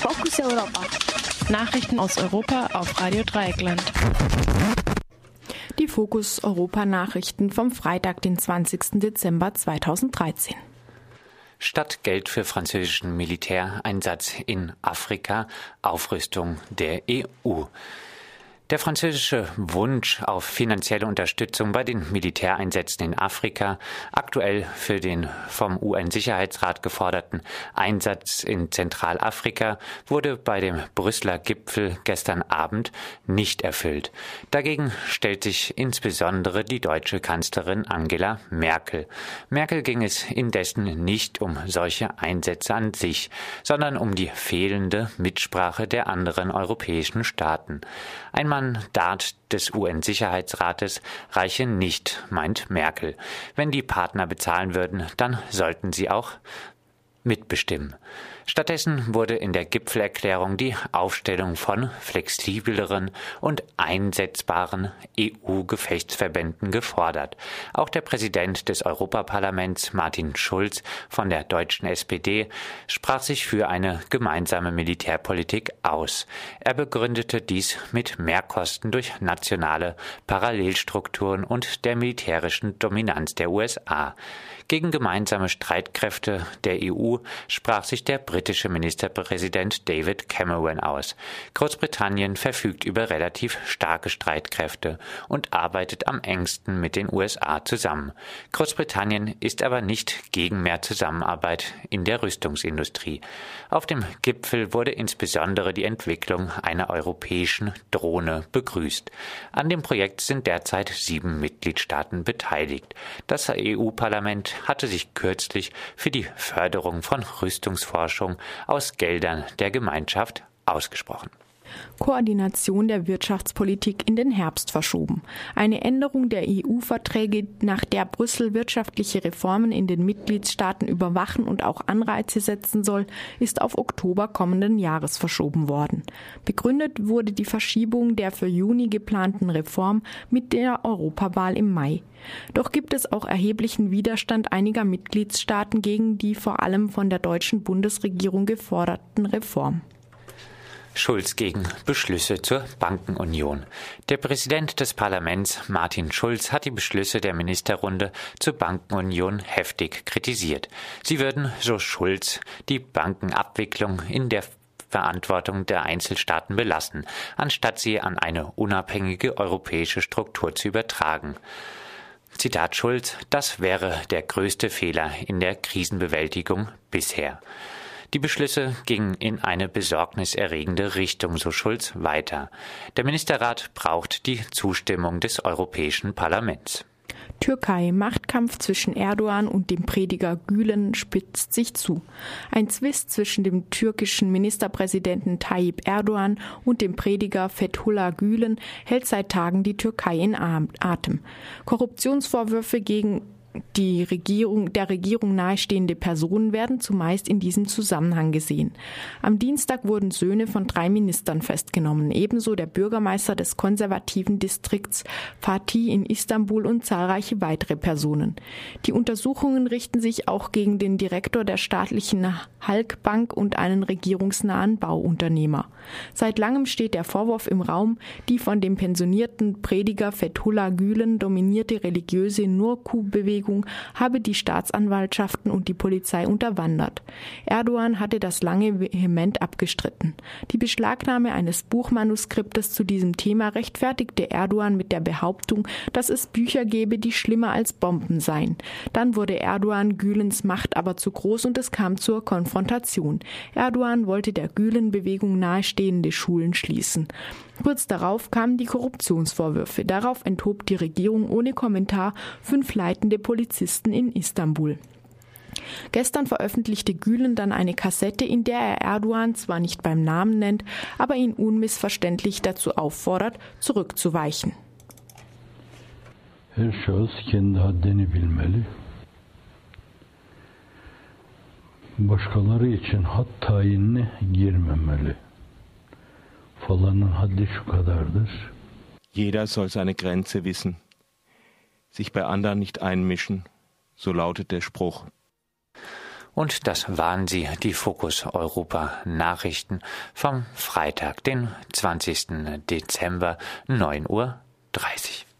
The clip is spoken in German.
Fokus Europa. Nachrichten aus Europa auf Radio Dreieckland. Die Fokus Europa Nachrichten vom Freitag, den 20. Dezember 2013. Statt Geld für französischen Militäreinsatz in Afrika Aufrüstung der EU. Der französische Wunsch auf finanzielle Unterstützung bei den Militäreinsätzen in Afrika, aktuell für den vom UN-Sicherheitsrat geforderten Einsatz in Zentralafrika, wurde bei dem Brüsseler Gipfel gestern Abend nicht erfüllt. Dagegen stellt sich insbesondere die deutsche Kanzlerin Angela Merkel. Merkel ging es indessen nicht um solche Einsätze an sich, sondern um die fehlende Mitsprache der anderen europäischen Staaten. Einmal Mandat des UN-Sicherheitsrates reiche nicht, meint Merkel. Wenn die Partner bezahlen würden, dann sollten sie auch mitbestimmen. Stattdessen wurde in der Gipfelerklärung die Aufstellung von flexibleren und einsetzbaren EU-Gefechtsverbänden gefordert. Auch der Präsident des Europaparlaments Martin Schulz von der deutschen SPD sprach sich für eine gemeinsame Militärpolitik aus. Er begründete dies mit Mehrkosten durch nationale Parallelstrukturen und der militärischen Dominanz der USA. Gegen gemeinsame Streitkräfte der EU sprach sich der britische Ministerpräsident David Cameron aus. Großbritannien verfügt über relativ starke Streitkräfte und arbeitet am engsten mit den USA zusammen. Großbritannien ist aber nicht gegen mehr Zusammenarbeit in der Rüstungsindustrie. Auf dem Gipfel wurde insbesondere die Entwicklung einer europäischen Drohne begrüßt. An dem Projekt sind derzeit sieben Mitgliedstaaten beteiligt. Das EU-Parlament hatte sich kürzlich für die Förderung von Rüstungsforschung aus Geldern der Gemeinschaft ausgesprochen. Koordination der Wirtschaftspolitik in den Herbst verschoben. Eine Änderung der EU-Verträge, nach der Brüssel wirtschaftliche Reformen in den Mitgliedstaaten überwachen und auch Anreize setzen soll, ist auf Oktober kommenden Jahres verschoben worden. Begründet wurde die Verschiebung der für Juni geplanten Reform mit der Europawahl im Mai. Doch gibt es auch erheblichen Widerstand einiger Mitgliedstaaten gegen die vor allem von der deutschen Bundesregierung geforderten Reformen. Schulz gegen Beschlüsse zur Bankenunion. Der Präsident des Parlaments, Martin Schulz, hat die Beschlüsse der Ministerrunde zur Bankenunion heftig kritisiert. Sie würden, so Schulz, die Bankenabwicklung in der Verantwortung der Einzelstaaten belassen, anstatt sie an eine unabhängige europäische Struktur zu übertragen. Zitat Schulz, das wäre der größte Fehler in der Krisenbewältigung bisher. Die Beschlüsse gingen in eine besorgniserregende Richtung, so Schulz weiter. Der Ministerrat braucht die Zustimmung des Europäischen Parlaments. Türkei. Machtkampf zwischen Erdogan und dem Prediger Gülen spitzt sich zu. Ein Zwist zwischen dem türkischen Ministerpräsidenten Tayyip Erdogan und dem Prediger Fethullah Gülen hält seit Tagen die Türkei in Atem. Korruptionsvorwürfe gegen die Regierung, der Regierung nahestehende Personen werden zumeist in diesem Zusammenhang gesehen. Am Dienstag wurden Söhne von drei Ministern festgenommen, ebenso der Bürgermeister des konservativen Distrikts Fatih in Istanbul und zahlreiche weitere Personen. Die Untersuchungen richten sich auch gegen den Direktor der staatlichen Halk Bank und einen regierungsnahen Bauunternehmer. Seit langem steht der Vorwurf im Raum, die von dem pensionierten Prediger Fethullah Gülen dominierte religiöse Nurku-Bewegung Bewegung habe die Staatsanwaltschaften und die Polizei unterwandert. Erdogan hatte das lange vehement abgestritten. Die Beschlagnahme eines Buchmanuskriptes zu diesem Thema rechtfertigte Erdogan mit der Behauptung, dass es Bücher gebe, die schlimmer als Bomben seien. Dann wurde Erdogan Gülens Macht aber zu groß und es kam zur Konfrontation. Erdogan wollte der Gülen-Bewegung nahestehende Schulen schließen. Kurz darauf kamen die Korruptionsvorwürfe. Darauf enthob die Regierung ohne Kommentar fünf leitende Polizisten in Istanbul. Gestern veröffentlichte Gülen dann eine Kassette, in der er Erdogan zwar nicht beim Namen nennt, aber ihn unmissverständlich dazu auffordert, zurückzuweichen. Her şahıs kendi haddini bilmeli. Başkaları için hat tayinine girmemeli. Jeder soll seine Grenze wissen, sich bei anderen nicht einmischen, so lautet der Spruch. Und das waren sie, die Fokus Europa Nachrichten vom Freitag, den 20. Dezember, 9.30 Uhr.